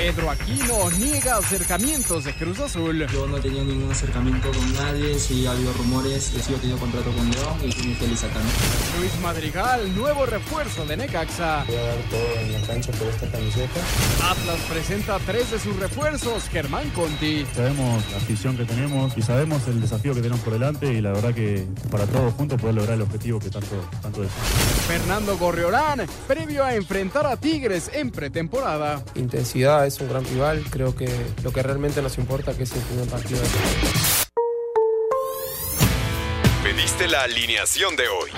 Pedro Aquino niega acercamientos de Cruz Azul. Yo no he tenido ningún acercamiento con nadie, si ha habido rumores, he sido tenido contrato con León y estoy muy feliz acá. Luis Madrigal, nuevo refuerzo de Necaxa. Voy a dar todo en la cancha por esta camiseta. Atlas presenta tres de sus refuerzos, Germán Conti. Sabemos la afición que tenemos y sabemos el desafío que tenemos por delante y la verdad que para todos juntos poder lograr el objetivo que tanto, tanto es. Fernando Gorriolán, previo a enfrentar a Tigres en pretemporada. Intensidad es un gran rival, creo que lo que realmente nos importa que es el primer partido. Pediste la alineación de hoy.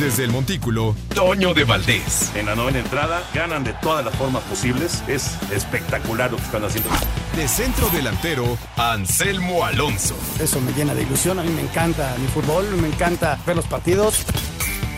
Desde el Montículo, Toño de Valdés. En la novena entrada ganan de todas las formas posibles. Es espectacular lo que están haciendo. De centro delantero, Anselmo Alonso. Eso me llena de ilusión. A mí me encanta mi fútbol, me encanta ver los partidos.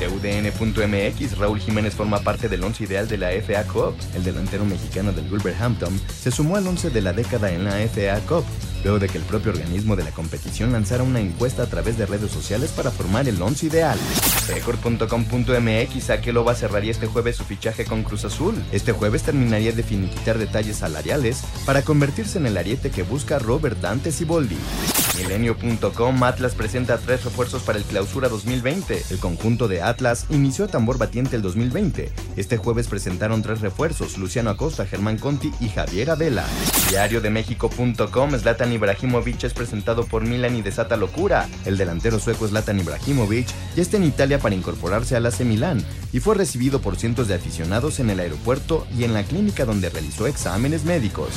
TUDN.mx, Raúl Jiménez forma parte del once ideal de la FA Cup. El delantero mexicano del Wolverhampton se sumó al once de la década en la FA Cup, luego de que el propio organismo de la competición lanzara una encuesta a través de redes sociales para formar el once ideal. Record.com.mx, Akeloba cerraría este jueves su fichaje con Cruz Azul. Este jueves terminaría de finiquitar detalles salariales para convertirse en el ariete que busca Robert Dante Siboldi. Milenio.com Atlas presenta tres refuerzos para el clausura 2020. El conjunto de Atlas inició a tambor batiente el 2020. Este jueves presentaron tres refuerzos: Luciano Acosta, Germán Conti y Javier Adela. Diariodemexico.com Zlatan Ibrahimovic es presentado por Milan y desata locura. El delantero sueco Zlatan Ibrahimovic ya está en Italia para incorporarse al AC Milán y fue recibido por cientos de aficionados en el aeropuerto y en la clínica donde realizó exámenes médicos.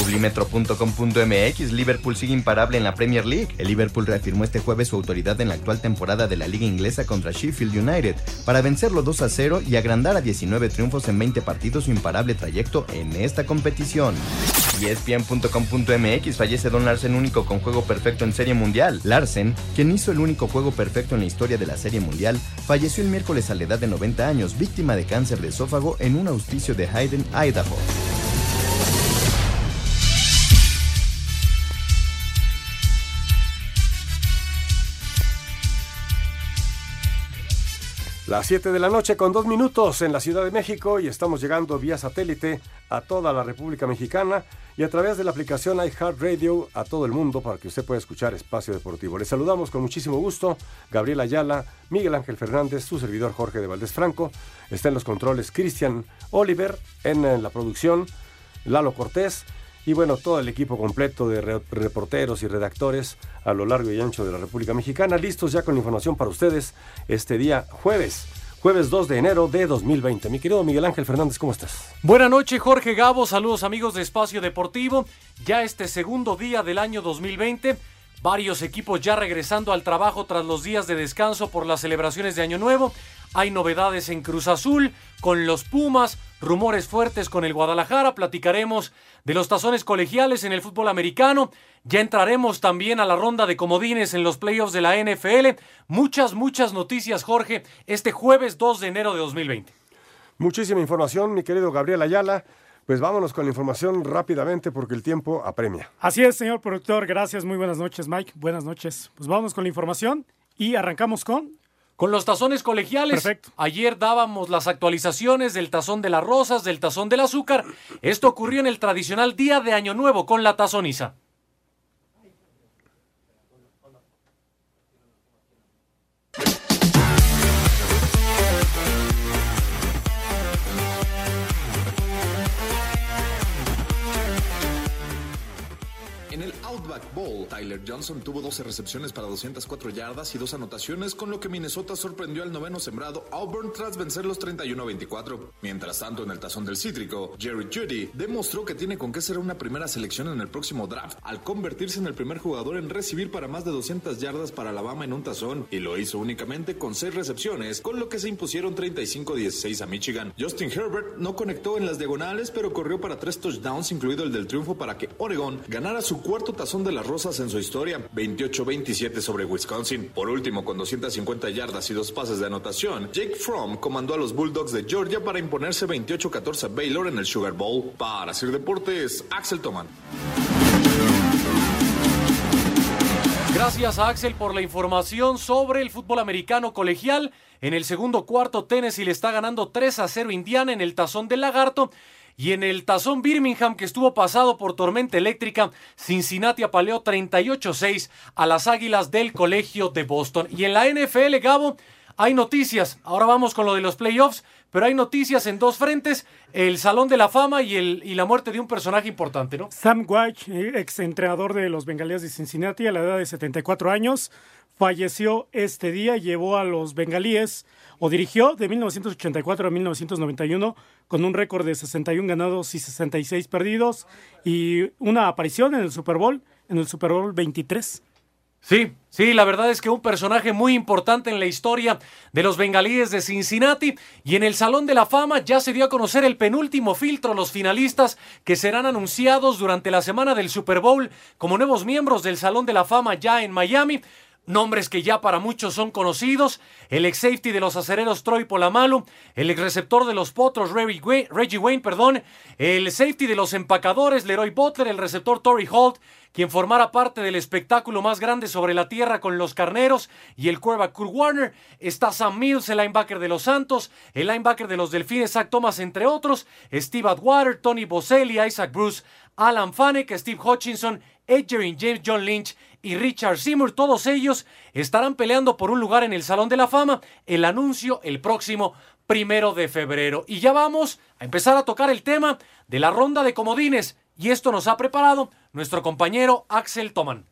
Publimetro.com.mx Liverpool sigue imparable en la Premier League. El Liverpool reafirmó este jueves su autoridad en la actual temporada de la Liga Inglesa contra Sheffield United para vencerlo 2 a 0 y agrandar a 19 triunfos en 20 partidos su imparable trayecto en esta competición. Y ESPN.com.mx fallece Don Larsen único con juego perfecto en Serie Mundial. Larsen, quien hizo el único juego perfecto en la historia de la Serie Mundial, falleció el miércoles a la edad de 90 años, víctima de cáncer de esófago en un auspicio de Hayden, Idaho. Las 7 de la noche con dos minutos en la Ciudad de México y estamos llegando vía satélite a toda la República Mexicana y a través de la aplicación iHeartRadio a todo el mundo para que usted pueda escuchar Espacio Deportivo. Les saludamos con muchísimo gusto Gabriel Ayala, Miguel Ángel Fernández, su servidor Jorge de Valdés Franco, está en los controles Cristian Oliver, en la producción Lalo Cortés y bueno, todo el equipo completo de reporteros y redactores a lo largo y ancho de la República Mexicana, listos ya con información para ustedes este día jueves. Jueves 2 de enero de 2020. Mi querido Miguel Ángel Fernández, ¿cómo estás? Buenas noches, Jorge Gabo. Saludos amigos de Espacio Deportivo. Ya este segundo día del año 2020. Varios equipos ya regresando al trabajo tras los días de descanso por las celebraciones de Año Nuevo. Hay novedades en Cruz Azul, con los Pumas, rumores fuertes con el Guadalajara. Platicaremos de los tazones colegiales en el fútbol americano. Ya entraremos también a la ronda de comodines en los playoffs de la NFL. Muchas, muchas noticias, Jorge, este jueves 2 de enero de 2020. Muchísima información, mi querido Gabriel Ayala. Pues vámonos con la información rápidamente porque el tiempo apremia. Así es, señor productor. Gracias. Muy buenas noches, Mike. Buenas noches. Pues vamos con la información y arrancamos con con los tazones colegiales. Perfecto. Ayer dábamos las actualizaciones del tazón de las rosas, del tazón del azúcar. Esto ocurrió en el tradicional día de Año Nuevo con la tazoniza. Outback Bowl, Tyler Johnson tuvo 12 recepciones para 204 yardas y dos anotaciones, con lo que Minnesota sorprendió al noveno sembrado Auburn tras vencer los 31-24. Mientras tanto, en el tazón del cítrico, Jerry Judy demostró que tiene con qué ser una primera selección en el próximo draft, al convertirse en el primer jugador en recibir para más de 200 yardas para Alabama en un tazón, y lo hizo únicamente con 6 recepciones, con lo que se impusieron 35-16 a Michigan. Justin Herbert no conectó en las diagonales, pero corrió para 3 touchdowns, incluido el del triunfo para que Oregon ganara su cuarto tazón de las rosas en en su historia, 28-27 sobre Wisconsin. Por último, con 250 yardas y dos pases de anotación, Jake Fromm comandó a los Bulldogs de Georgia para imponerse 28-14 a Baylor en el Sugar Bowl. Para Sir Deportes, Axel Toman. Gracias a Axel por la información sobre el fútbol americano colegial. En el segundo cuarto, Tennessee le está ganando 3 a 0 Indiana en el tazón del lagarto. Y en el tazón Birmingham, que estuvo pasado por tormenta eléctrica, Cincinnati apaleó 38-6 a las Águilas del Colegio de Boston. Y en la NFL, Gabo, hay noticias. Ahora vamos con lo de los playoffs, pero hay noticias en dos frentes, el Salón de la Fama y, el, y la muerte de un personaje importante, ¿no? Sam White, ex entrenador de los Bengalíes de Cincinnati a la edad de 74 años, falleció este día, llevó a los Bengalíes o dirigió de 1984 a 1991 con un récord de 61 ganados y 66 perdidos y una aparición en el Super Bowl, en el Super Bowl 23. Sí, sí, la verdad es que un personaje muy importante en la historia de los bengalíes de Cincinnati y en el Salón de la Fama ya se dio a conocer el penúltimo filtro, los finalistas que serán anunciados durante la semana del Super Bowl como nuevos miembros del Salón de la Fama ya en Miami. Nombres que ya para muchos son conocidos, el ex safety de los acereros Troy Polamalu, el ex receptor de los Potros Reggie Wayne, perdón, el safety de los empacadores Leroy Butler, el receptor Tory Holt, quien formara parte del espectáculo más grande sobre la tierra con los carneros y el quarterback Kurt Warner, está Sam Mills, el linebacker de los Santos, el linebacker de los Delfines Zach Thomas, entre otros, Steve Atwater, Tony Boselli, Isaac Bruce, Alan Fanek, Steve Hutchinson, Adrian James, John Lynch y Richard Seymour, todos ellos estarán peleando por un lugar en el Salón de la Fama. El anuncio el próximo primero de febrero. Y ya vamos a empezar a tocar el tema de la ronda de comodines. Y esto nos ha preparado nuestro compañero Axel Toman.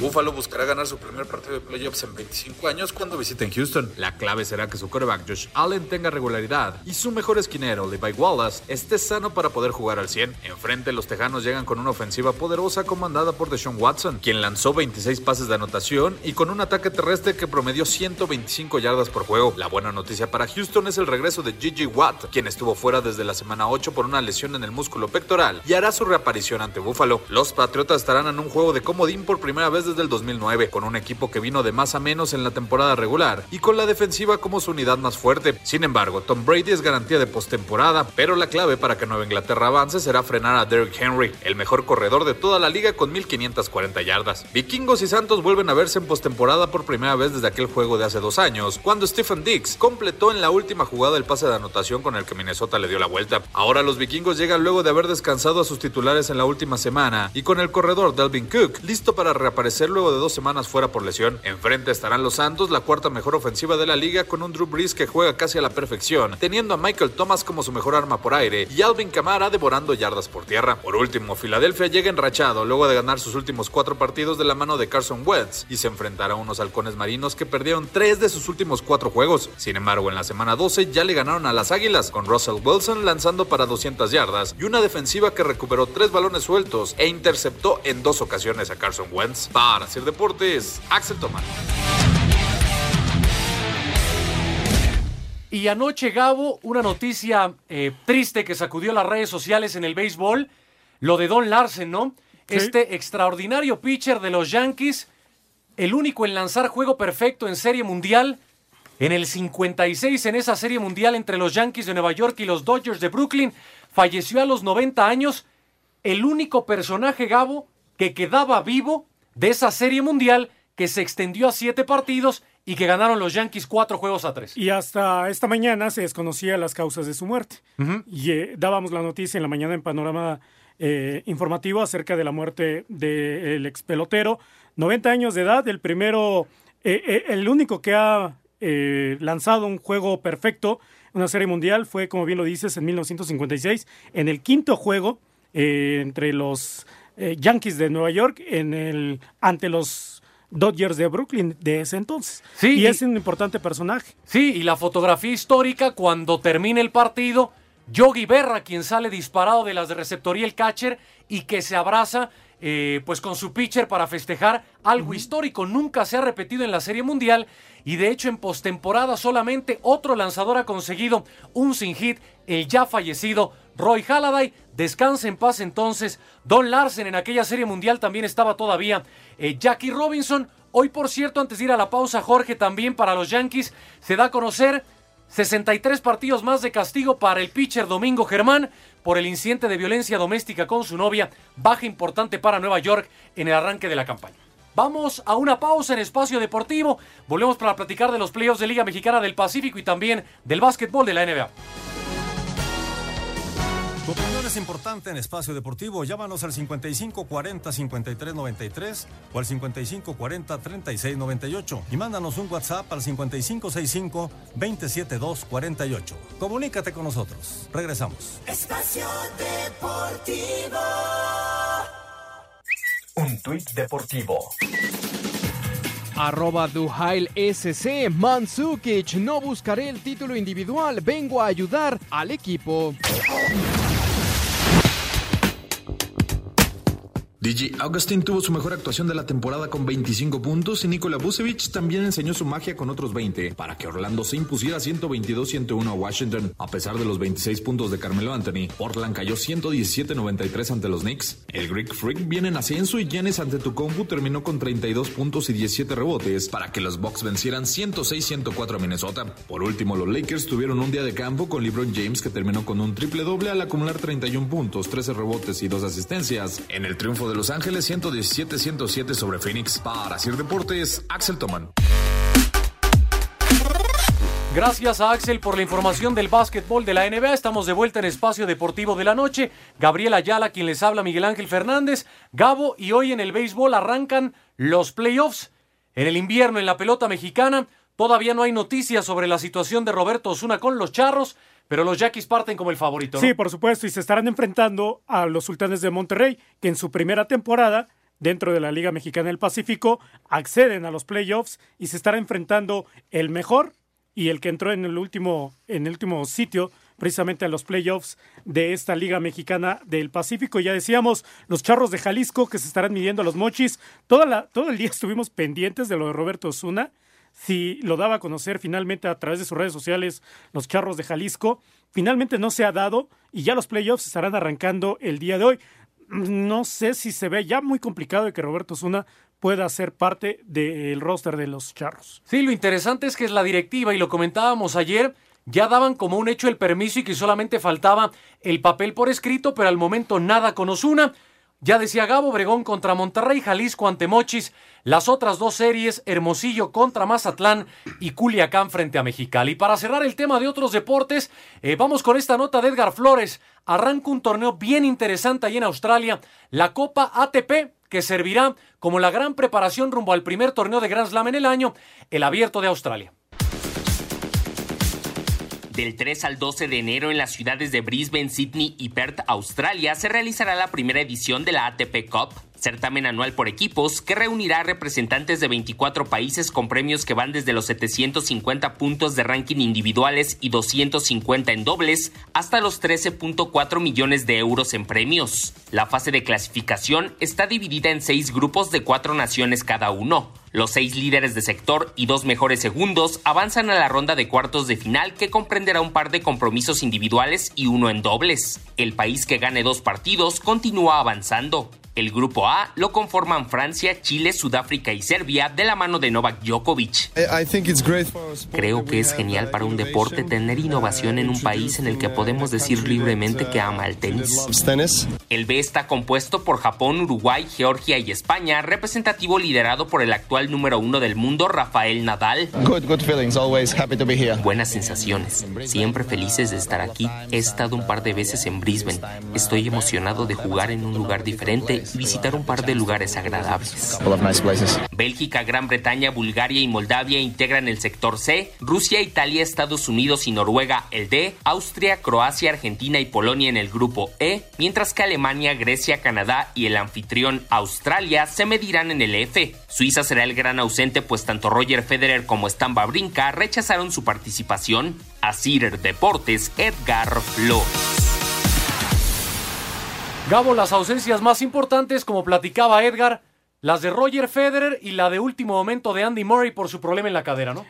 Buffalo buscará ganar su primer partido de playoffs en 25 años cuando visiten Houston. La clave será que su quarterback Josh Allen tenga regularidad y su mejor esquinero Levi Wallace esté sano para poder jugar al 100. Enfrente los Tejanos llegan con una ofensiva poderosa comandada por Deshaun Watson, quien lanzó 26 pases de anotación y con un ataque terrestre que promedió 125 yardas por juego. La buena noticia para Houston es el regreso de Gigi Watt, quien estuvo fuera desde la semana 8 por una lesión en el músculo pectoral y hará su reaparición ante Buffalo. Los Patriotas estarán en un juego de comodín por primera vez desde el 2009, con un equipo que vino de más a menos en la temporada regular y con la defensiva como su unidad más fuerte. Sin embargo, Tom Brady es garantía de postemporada, pero la clave para que Nueva Inglaterra avance será frenar a Derrick Henry, el mejor corredor de toda la liga con 1540 yardas. Vikingos y Santos vuelven a verse en postemporada por primera vez desde aquel juego de hace dos años, cuando Stephen Dix completó en la última jugada el pase de anotación con el que Minnesota le dio la vuelta. Ahora los vikingos llegan luego de haber descansado a sus titulares en la última semana y con el corredor Dalvin Cook listo para reaparecer luego de dos semanas fuera por lesión. Enfrente estarán los Santos, la cuarta mejor ofensiva de la liga, con un Drew Brees que juega casi a la perfección, teniendo a Michael Thomas como su mejor arma por aire y Alvin Kamara devorando yardas por tierra. Por último, Filadelfia llega enrachado luego de ganar sus últimos cuatro partidos de la mano de Carson Wentz y se enfrentará a unos halcones marinos que perdieron tres de sus últimos cuatro juegos. Sin embargo, en la semana 12 ya le ganaron a las Águilas, con Russell Wilson lanzando para 200 yardas y una defensiva que recuperó tres balones sueltos e interceptó en dos ocasiones a Carson Wentz. Hacer deportes, Axel Tomás. Y anoche, Gabo, una noticia eh, triste que sacudió las redes sociales en el béisbol, lo de Don Larsen, ¿no? Este extraordinario pitcher de los Yankees, el único en lanzar juego perfecto en Serie Mundial, en el 56 en esa Serie Mundial entre los Yankees de Nueva York y los Dodgers de Brooklyn, falleció a los 90 años, el único personaje, Gabo, que quedaba vivo de esa Serie Mundial que se extendió a siete partidos y que ganaron los Yankees cuatro juegos a tres. Y hasta esta mañana se desconocía las causas de su muerte. Y eh, dábamos la noticia en la mañana en panorama eh, informativo acerca de la muerte del ex pelotero. 90 años de edad, el primero, eh, el único que ha lanzado un juego perfecto, una serie mundial, fue, como bien lo dices, en 1956, en el quinto juego entre los Yankees de Nueva York en el, ante los Dodgers de Brooklyn de ese entonces. Sí, y es un importante personaje. Sí, y la fotografía histórica cuando termina el partido, Yogi Berra, quien sale disparado de las de receptoría el catcher y que se abraza eh, pues con su pitcher para festejar algo histórico. Nunca se ha repetido en la Serie Mundial y de hecho en postemporada solamente otro lanzador ha conseguido un sin hit, el ya fallecido Roy Halladay. Descansa en paz entonces. Don Larsen en aquella serie mundial también estaba todavía. Eh, Jackie Robinson. Hoy, por cierto, antes de ir a la pausa, Jorge, también para los Yankees se da a conocer 63 partidos más de castigo para el pitcher Domingo Germán por el incidente de violencia doméstica con su novia, baja importante para Nueva York en el arranque de la campaña. Vamos a una pausa en espacio deportivo. Volvemos para platicar de los playoffs de Liga Mexicana del Pacífico y también del básquetbol de la NBA. Tu opinión es importante en Espacio Deportivo. Llámanos al 5540-5393 o al 5540-3698 y mándanos un WhatsApp al 5565-27248. Comunícate con nosotros. Regresamos. Espacio Deportivo. Un tuit deportivo. Arroba Duhail SC, Mansukic, no buscaré el título individual, vengo a ayudar al equipo. DJ Augustin tuvo su mejor actuación de la temporada con 25 puntos y Nikola Vucevic también enseñó su magia con otros 20 para que Orlando se impusiera 122-101 a Washington. A pesar de los 26 puntos de Carmelo Anthony, Portland cayó 117-93 ante los Knicks. El Greek Freak viene en ascenso y Giannis ante Tucumbu terminó con 32 puntos y 17 rebotes para que los Bucks vencieran 106-104 a Minnesota. Por último, los Lakers tuvieron un día de campo con LeBron James que terminó con un triple doble al acumular 31 puntos, 13 rebotes y 2 asistencias en el triunfo de Los Ángeles 117-107 sobre Phoenix. Para Sir Deportes, Axel Toman. Gracias a Axel por la información del básquetbol de la NBA. Estamos de vuelta en Espacio Deportivo de la Noche. Gabriel Ayala, quien les habla, Miguel Ángel Fernández, Gabo, y hoy en el béisbol arrancan los playoffs. En el invierno, en la pelota mexicana, todavía no hay noticias sobre la situación de Roberto Osuna con los charros, pero los Yaquis parten como el favorito. Sí, por supuesto, y se estarán enfrentando a los Sultanes de Monterrey, que en su primera temporada, dentro de la Liga Mexicana del Pacífico, acceden a los playoffs y se estará enfrentando el mejor y el que entró en el último, en el último sitio, precisamente a los playoffs de esta Liga Mexicana del Pacífico. Ya decíamos, los charros de Jalisco que se estarán midiendo a los mochis. Toda la, todo el día estuvimos pendientes de lo de Roberto Osuna si lo daba a conocer finalmente a través de sus redes sociales los Charros de Jalisco. Finalmente no se ha dado y ya los playoffs estarán arrancando el día de hoy. No sé si se ve ya muy complicado de que Roberto Zuna pueda ser parte del roster de los Charros. Sí, lo interesante es que es la directiva y lo comentábamos ayer. Ya daban como un hecho el permiso y que solamente faltaba el papel por escrito, pero al momento nada con Osuna. Ya decía Gabo Obregón contra Monterrey, Jalisco ante Mochis. Las otras dos series, Hermosillo contra Mazatlán y Culiacán frente a Mexicali. Y para cerrar el tema de otros deportes, eh, vamos con esta nota de Edgar Flores. Arranca un torneo bien interesante ahí en Australia, la Copa ATP, que servirá como la gran preparación rumbo al primer torneo de Grand Slam en el año, el Abierto de Australia. Del 3 al 12 de enero en las ciudades de Brisbane, Sydney y Perth, Australia, se realizará la primera edición de la ATP Cup, certamen anual por equipos que reunirá representantes de 24 países con premios que van desde los 750 puntos de ranking individuales y 250 en dobles hasta los 13.4 millones de euros en premios. La fase de clasificación está dividida en seis grupos de cuatro naciones cada uno. Los seis líderes de sector y dos mejores segundos avanzan a la ronda de cuartos de final que comprenderá un par de compromisos individuales y uno en dobles. El país que gane dos partidos continúa avanzando. El grupo A lo conforman Francia, Chile, Sudáfrica y Serbia de la mano de Novak Djokovic. Creo que es genial para un deporte tener innovación en un país en el que podemos decir libremente que ama el tenis. El B está compuesto por Japón, Uruguay, Georgia y España, representativo liderado por el actual número uno del mundo, Rafael Nadal. Buenas sensaciones, siempre felices de estar aquí. He estado un par de veces en Brisbane. Estoy emocionado de jugar en un lugar diferente visitar un par de lugares agradables. Bélgica, Gran Bretaña, Bulgaria y Moldavia integran el sector C, Rusia, Italia, Estados Unidos y Noruega el D, Austria, Croacia, Argentina y Polonia en el grupo E, mientras que Alemania, Grecia, Canadá y el anfitrión Australia se medirán en el F. Suiza será el gran ausente pues tanto Roger Federer como Stan Wawrinka rechazaron su participación. A Cider Deportes, Edgar Flores. Gabo, las ausencias más importantes, como platicaba Edgar, las de Roger Federer y la de último momento de Andy Murray por su problema en la cadera, ¿no?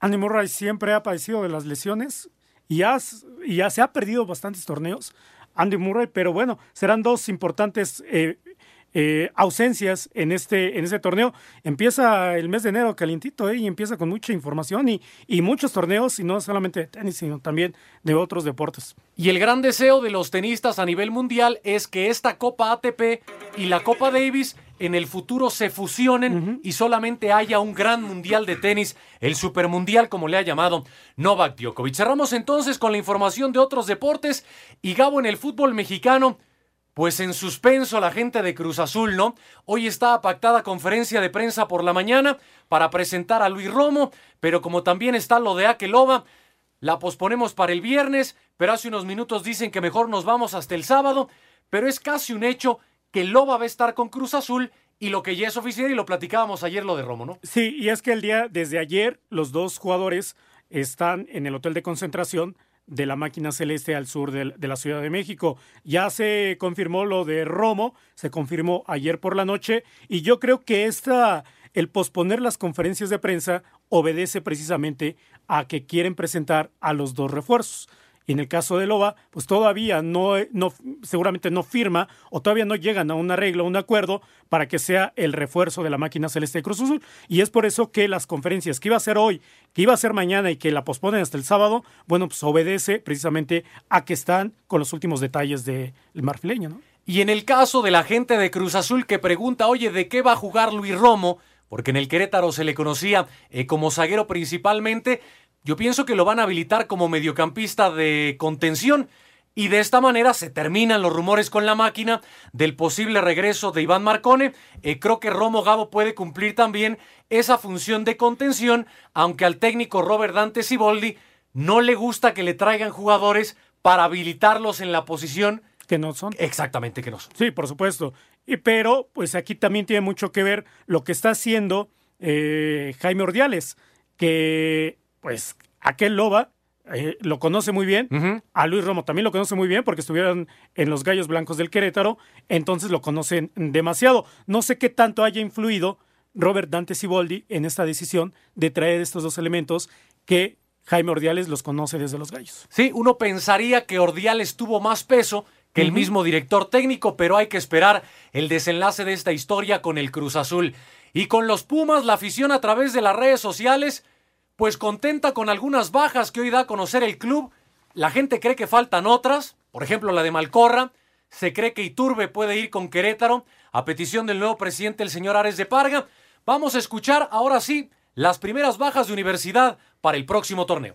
Andy Murray siempre ha padecido de las lesiones y ya se ha perdido bastantes torneos. Andy Murray, pero bueno, serán dos importantes eh, eh, ausencias en este, en este torneo. Empieza el mes de enero calientito ¿eh? y empieza con mucha información y, y muchos torneos, y no solamente de tenis, sino también de otros deportes. Y el gran deseo de los tenistas a nivel mundial es que esta Copa ATP y la Copa Davis en el futuro se fusionen y solamente haya un gran mundial de tenis, el supermundial como le ha llamado Novak Djokovic. Cerramos entonces con la información de otros deportes y Gabo en el fútbol mexicano. Pues en suspenso la gente de Cruz Azul, ¿no? Hoy está pactada conferencia de prensa por la mañana para presentar a Luis Romo, pero como también está lo de Akeloba, la posponemos para el viernes, pero hace unos minutos dicen que mejor nos vamos hasta el sábado, pero es casi un hecho que Loba va a estar con Cruz Azul y lo que ya es oficial y lo platicábamos ayer lo de Romo, ¿no? Sí, y es que el día, desde ayer, los dos jugadores están en el hotel de concentración de la máquina celeste al sur de, de, la Ciudad de México. Ya se confirmó lo de Romo, se confirmó ayer por la noche y yo creo que esta, el posponer las conferencias de prensa obedece precisamente a que quieren presentar a los dos refuerzos. Y en el caso de Loba, pues todavía no, no, seguramente no firma o todavía no llegan a un arreglo, un acuerdo para que sea el refuerzo de la máquina celeste de Cruz Azul. Y es por eso que las conferencias que iba a ser hoy, que iba a ser mañana y que la posponen hasta el sábado, bueno, pues obedece precisamente a que están con los últimos detalles del marfileño, ¿no? Y en el caso de la gente de Cruz Azul que pregunta, oye, ¿de qué va a jugar Luis Romo? Porque en el Querétaro se le conocía eh, como zaguero principalmente. Yo pienso que lo van a habilitar como mediocampista de contención. Y de esta manera se terminan los rumores con la máquina del posible regreso de Iván Marcone. Eh, creo que Romo Gabo puede cumplir también esa función de contención, aunque al técnico Robert Dante Siboldi no le gusta que le traigan jugadores para habilitarlos en la posición que no son. Exactamente que no son. Sí, por supuesto. Y, pero, pues aquí también tiene mucho que ver lo que está haciendo eh, Jaime Ordiales, que pues aquel Loba eh, lo conoce muy bien, uh -huh. a Luis Romo también lo conoce muy bien porque estuvieron en los Gallos Blancos del Querétaro, entonces lo conocen demasiado. No sé qué tanto haya influido Robert Dante Siboldi en esta decisión de traer estos dos elementos que Jaime Ordiales los conoce desde los Gallos. Sí, uno pensaría que Ordiales tuvo más peso que el mismo director técnico, pero hay que esperar el desenlace de esta historia con el Cruz Azul. Y con los Pumas, la afición a través de las redes sociales, pues contenta con algunas bajas que hoy da a conocer el club. La gente cree que faltan otras, por ejemplo la de Malcorra. Se cree que Iturbe puede ir con Querétaro a petición del nuevo presidente, el señor Ares de Parga. Vamos a escuchar ahora sí las primeras bajas de universidad para el próximo torneo.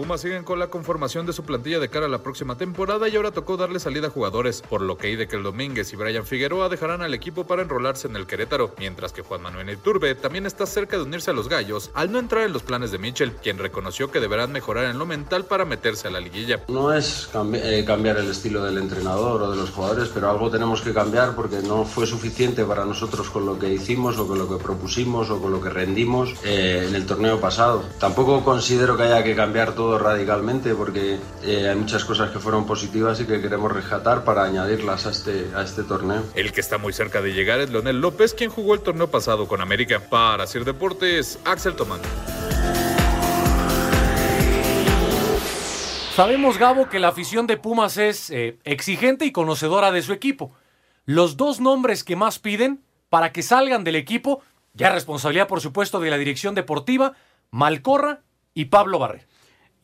Pumas siguen con la conformación de su plantilla de cara a la próxima temporada y ahora tocó darle salida a jugadores, por lo que Idekel Domínguez y Brian Figueroa dejarán al equipo para enrolarse en el Querétaro, mientras que Juan Manuel Iturbe también está cerca de unirse a los Gallos al no entrar en los planes de Mitchell, quien reconoció que deberán mejorar en lo mental para meterse a la liguilla. No es cambi eh, cambiar el estilo del entrenador o de los jugadores, pero algo tenemos que cambiar porque no fue suficiente para nosotros con lo que hicimos o con lo que propusimos o con lo que rendimos eh, en el torneo pasado. Tampoco considero que haya que cambiar todo radicalmente porque eh, hay muchas cosas que fueron positivas y que queremos rescatar para añadirlas a este, a este torneo. El que está muy cerca de llegar es Leonel López, quien jugó el torneo pasado con América. Para Sir Deportes, Axel Tomán. Sabemos, Gabo, que la afición de Pumas es eh, exigente y conocedora de su equipo. Los dos nombres que más piden para que salgan del equipo, ya responsabilidad por supuesto de la dirección deportiva, Malcorra y Pablo Barré.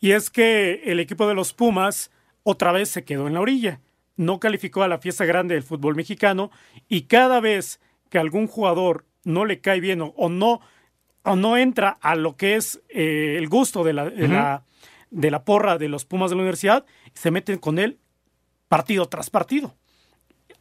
Y es que el equipo de los Pumas otra vez se quedó en la orilla. No calificó a la fiesta grande del fútbol mexicano y cada vez que algún jugador no le cae bien o, o no, o no entra a lo que es eh, el gusto de la, de, uh -huh. la, de la porra de los Pumas de la universidad, se meten con él partido tras partido.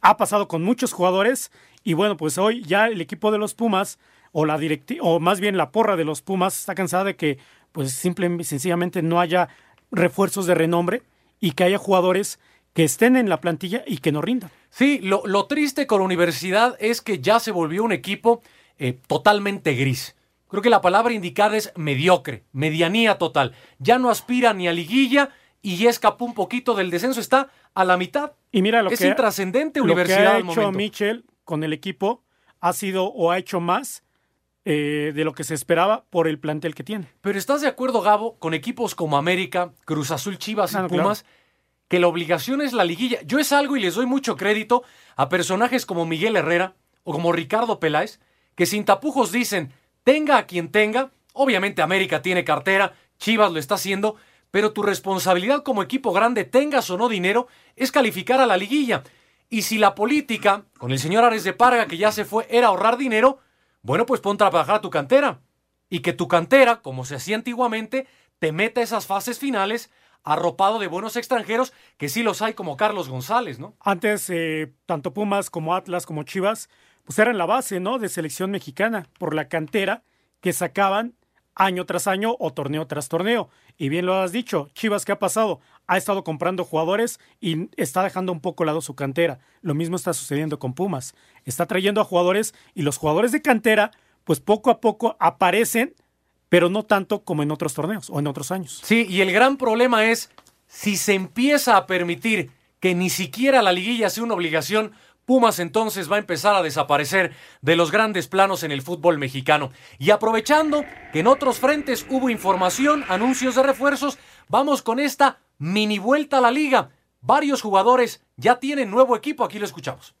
Ha pasado con muchos jugadores y bueno, pues hoy ya el equipo de los Pumas o la directiva, o más bien la porra de los Pumas está cansada de que pues simple y sencillamente no haya refuerzos de renombre y que haya jugadores que estén en la plantilla y que no rindan. Sí, lo, lo triste con la universidad es que ya se volvió un equipo eh, totalmente gris. Creo que la palabra indicada es mediocre, medianía total. Ya no aspira ni a liguilla y ya escapó un poquito del descenso, está a la mitad. Y mira lo es que intrascendente lo universidad. que ha hecho Mitchell con el equipo ha sido o ha hecho más eh, de lo que se esperaba por el plantel que tiene. Pero ¿estás de acuerdo, Gabo, con equipos como América, Cruz Azul, Chivas y Ah, Pumas, claro. que la obligación es la liguilla. Yo es algo y les doy mucho crédito a personajes como Miguel Herrera o como Ricardo Peláez, que sin tapujos dicen, tenga a quien tenga, obviamente América tiene cartera, Chivas lo está haciendo, pero tu responsabilidad como equipo grande, tengas o no dinero, es calificar a la liguilla. Y si la política, con el señor Ares de Parga, que ya se fue, era ahorrar dinero, bueno, pues ponte a trabajar a tu cantera. Y que tu cantera, como se hacía antiguamente, te meta esas fases finales arropado de buenos extranjeros, que sí los hay como Carlos González, ¿no? Antes, eh, tanto Pumas como Atlas como Chivas, pues eran la base, ¿no? De selección mexicana, por la cantera que sacaban año tras año o torneo tras torneo. Y bien lo has dicho, Chivas, ¿qué ha pasado? Ha estado comprando jugadores y está dejando un poco lado su cantera. Lo mismo está sucediendo con Pumas. Está trayendo a jugadores y los jugadores de cantera, pues poco a poco aparecen pero no tanto como en otros torneos o en otros años. Sí, y el gran problema es si se empieza a permitir que ni siquiera la liguilla sea una obligación, Pumas entonces va a empezar a desaparecer de los grandes planos en el fútbol mexicano. Y aprovechando que en otros frentes hubo información, anuncios de refuerzos, vamos con esta mini vuelta a la liga. Varios jugadores ya tienen nuevo equipo, aquí lo escuchamos.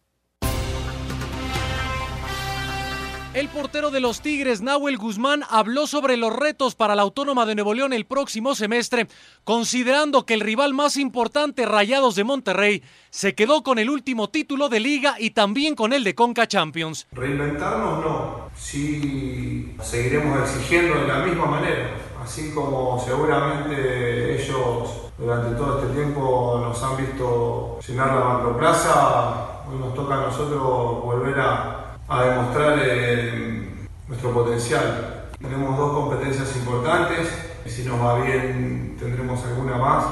El portero de los Tigres, Nahuel Guzmán, habló sobre los retos para la Autónoma de Nuevo León el próximo semestre, considerando que el rival más importante, Rayados de Monterrey, se quedó con el último título de liga y también con el de Conca Champions. Reinventarnos no, sí seguiremos exigiendo de la misma manera, así como seguramente ellos durante todo este tiempo nos han visto llenar la macroplaza, hoy nos toca a nosotros volver a demostrar eh, nuestro potencial. Tenemos dos competencias importantes, si nos va bien tendremos alguna más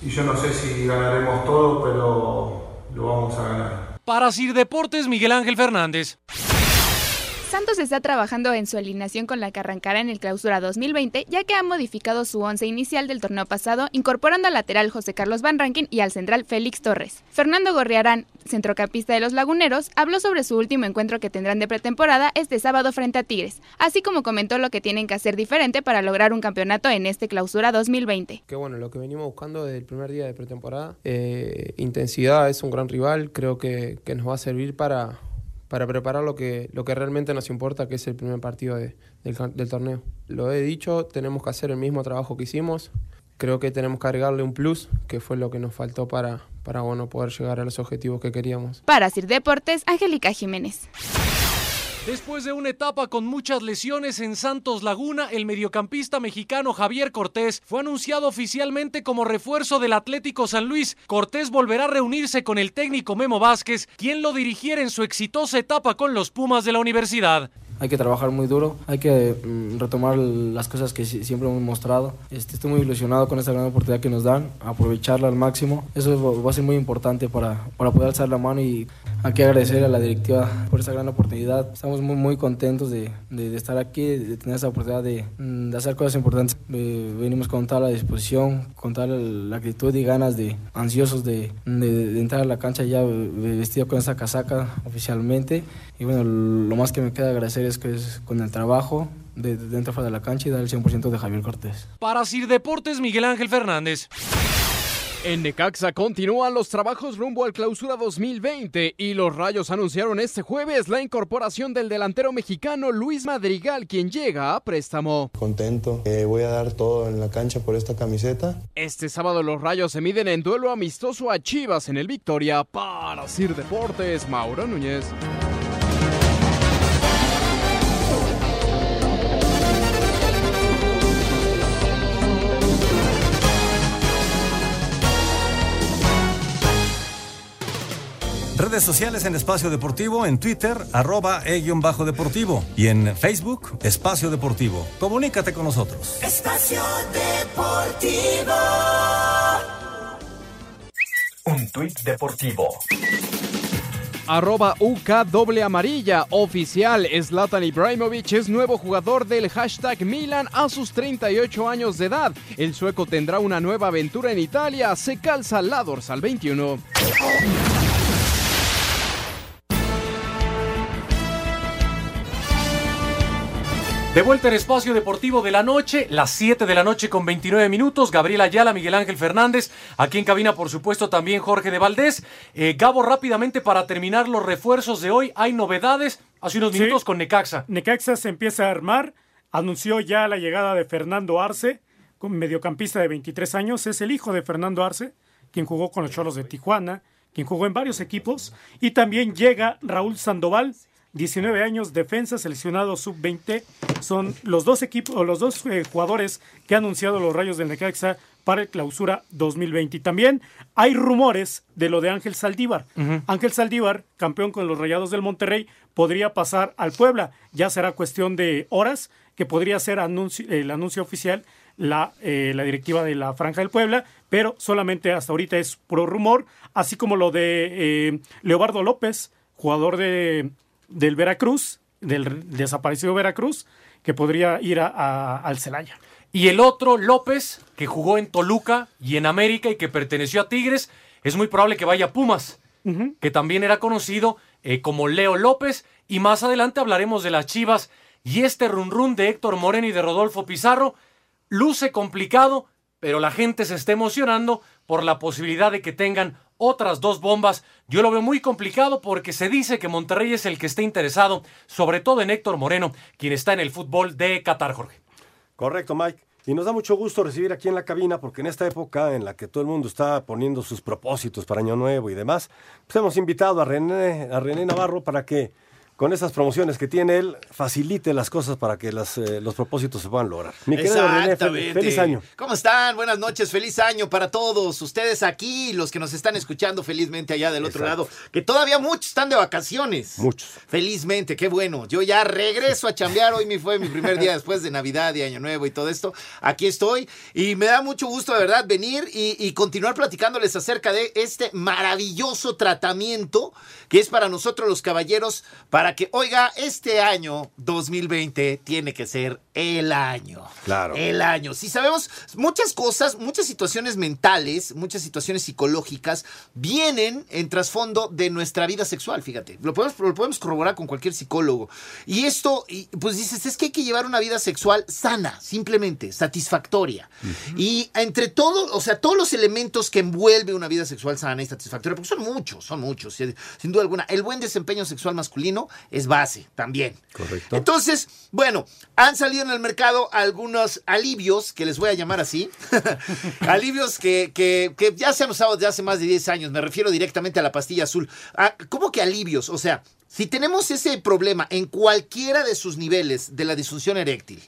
y yo no sé si ganaremos todo, pero lo vamos a ganar. Para Sir Deportes, Miguel Ángel Fernández. Santos está trabajando en su alineación con la que arrancará en el clausura 2020, ya que ha modificado su once inicial del torneo pasado, incorporando al lateral José Carlos Van Rankin y al central Félix Torres. Fernando Gorriarán, centrocampista de los Laguneros, habló sobre su último encuentro que tendrán de pretemporada este sábado frente a Tigres, así como comentó lo que tienen que hacer diferente para lograr un campeonato en este clausura 2020. Que bueno, lo que venimos buscando desde el primer día de pretemporada, eh, intensidad es un gran rival, creo que, que nos va a servir para para preparar lo que, lo que realmente nos importa, que es el primer partido del, del, torneo. Lo he dicho, tenemos que hacer el mismo trabajo que hicimos. Creo que tenemos que agregarle un plus, que fue lo que nos faltó para, para bueno, poder llegar a los objetivos que queríamos. Para Sir Deportes, Angélica Jiménez. Después de una etapa con muchas lesiones en Santos Laguna, el mediocampista mexicano Javier Cortés fue anunciado oficialmente como refuerzo del Atlético San Luis. Cortés volverá a reunirse con el técnico Memo Vázquez, quien lo dirigiera en su exitosa etapa con los Pumas de la universidad hay que trabajar muy duro, hay que mm, retomar las cosas que siempre hemos mostrado. Este, estoy muy ilusionado con esta gran oportunidad que nos dan, aprovecharla al máximo. Eso va a ser muy importante para, para poder alzar la mano y hay que agradecer a la directiva por esta gran oportunidad. Estamos muy, muy contentos de, de, estar aquí, de tener esta oportunidad de, mm, de hacer cosas importantes. venimos con toda la disposición, con toda la actitud y ganas de ansiosos de, de entrar a la cancha ya vestido con esta casaca oficialmente. Y bueno, lo más que me queda agradecer es que es con el trabajo de, dentro de la cancha y dar el 100% de Javier Cortés. Para Sir Deportes, Miguel Ángel Fernández. En Necaxa continúan los trabajos rumbo al clausura 2020 y los Rayos anunciaron este jueves la incorporación del delantero mexicano Luis Madrigal, quien llega a préstamo. Contento, eh, voy a dar todo en la cancha por esta camiseta. Este sábado los Rayos se miden en duelo amistoso a Chivas en el Victoria. Para Sir Deportes, Mauro Núñez. Redes sociales en Espacio Deportivo, en Twitter, arroba e-deportivo y en Facebook, Espacio Deportivo. Comunícate con nosotros. Espacio Deportivo. Un tuit deportivo. Arroba UK doble amarilla oficial. Zlatan Ibrahimovic es nuevo jugador del hashtag Milan a sus 38 años de edad. El sueco tendrá una nueva aventura en Italia. Se calza la dorsal 21. De vuelta en Espacio Deportivo de la Noche, las 7 de la noche con 29 minutos. Gabriel Ayala, Miguel Ángel Fernández. Aquí en cabina, por supuesto, también Jorge de Valdés. Eh, Gabo, rápidamente para terminar los refuerzos de hoy. Hay novedades hace unos minutos con Necaxa. Necaxa se empieza a armar. Anunció ya la llegada de Fernando Arce, mediocampista de 23 años. Es el hijo de Fernando Arce, quien jugó con los Cholos de Tijuana, quien jugó en varios equipos. Y también llega Raúl Sandoval 19 años, defensa, seleccionado sub-20. Son los dos equipos, o los dos eh, jugadores que ha anunciado los Rayos del Necaxa para el clausura 2020. Y también hay rumores de lo de Ángel Saldívar. Ángel Saldívar, campeón con los Rayados del Monterrey, podría pasar al Puebla. Ya será cuestión de horas que podría ser el anuncio oficial la, eh, la directiva de la Franja del Puebla, pero solamente hasta ahorita es puro rumor, así como lo de eh, Leobardo López, jugador de del Veracruz, del desaparecido Veracruz, que podría ir a, al Celaya. Y el otro, López, que jugó en Toluca y en América y que perteneció a Tigres, es muy probable que vaya a Pumas, que también era conocido eh, como Leo López. Y más adelante hablaremos de las Chivas y este run run de Héctor Moreno y de Rodolfo Pizarro. Luce complicado, pero la gente se está emocionando por la posibilidad de que tengan otras dos bombas. Yo lo veo muy complicado porque se dice que Monterrey es el que está interesado, sobre todo en Héctor Moreno, quien está en el fútbol de Qatar, Jorge. Correcto, Mike. Y nos da mucho gusto recibir aquí en la cabina, porque en esta época en la que todo el mundo está poniendo sus propósitos para Año Nuevo y demás, pues hemos invitado a René, a René Navarro para que con esas promociones que tiene él, facilite las cosas para que las, eh, los propósitos se puedan lograr. Mi querido René, feliz año. ¿Cómo están? Buenas noches, feliz año para todos. Ustedes aquí los que nos están escuchando felizmente allá del otro lado, que todavía muchos están de vacaciones. Muchos. Felizmente, qué bueno. Yo ya regreso a chambear. Hoy fue mi primer día después de Navidad y Año Nuevo y todo esto. Aquí estoy y me da mucho gusto de verdad venir y, y continuar platicándoles acerca de este maravilloso tratamiento que es para nosotros los caballeros para que, oiga, este año 2020 tiene que ser el año. Claro. El año. Si sabemos muchas cosas, muchas situaciones mentales, muchas situaciones psicológicas vienen en trasfondo de nuestra vida sexual, fíjate. Lo podemos, lo podemos corroborar con cualquier psicólogo. Y esto, pues dices, es que hay que llevar una vida sexual sana, simplemente, satisfactoria. Y entre todo, o sea, todos los elementos que envuelve una vida sexual sana y satisfactoria, porque son muchos, son muchos, sin duda alguna. El buen desempeño sexual masculino es base también. Correcto. Entonces, bueno, han salido en el mercado algunos alivios, que les voy a llamar así, alivios que, que, que, ya se han usado desde hace más de 10 años, me refiero directamente a la pastilla azul. Ah, ¿Cómo que alivios? O sea, si tenemos ese problema en cualquiera de sus niveles de la disfunción eréctil,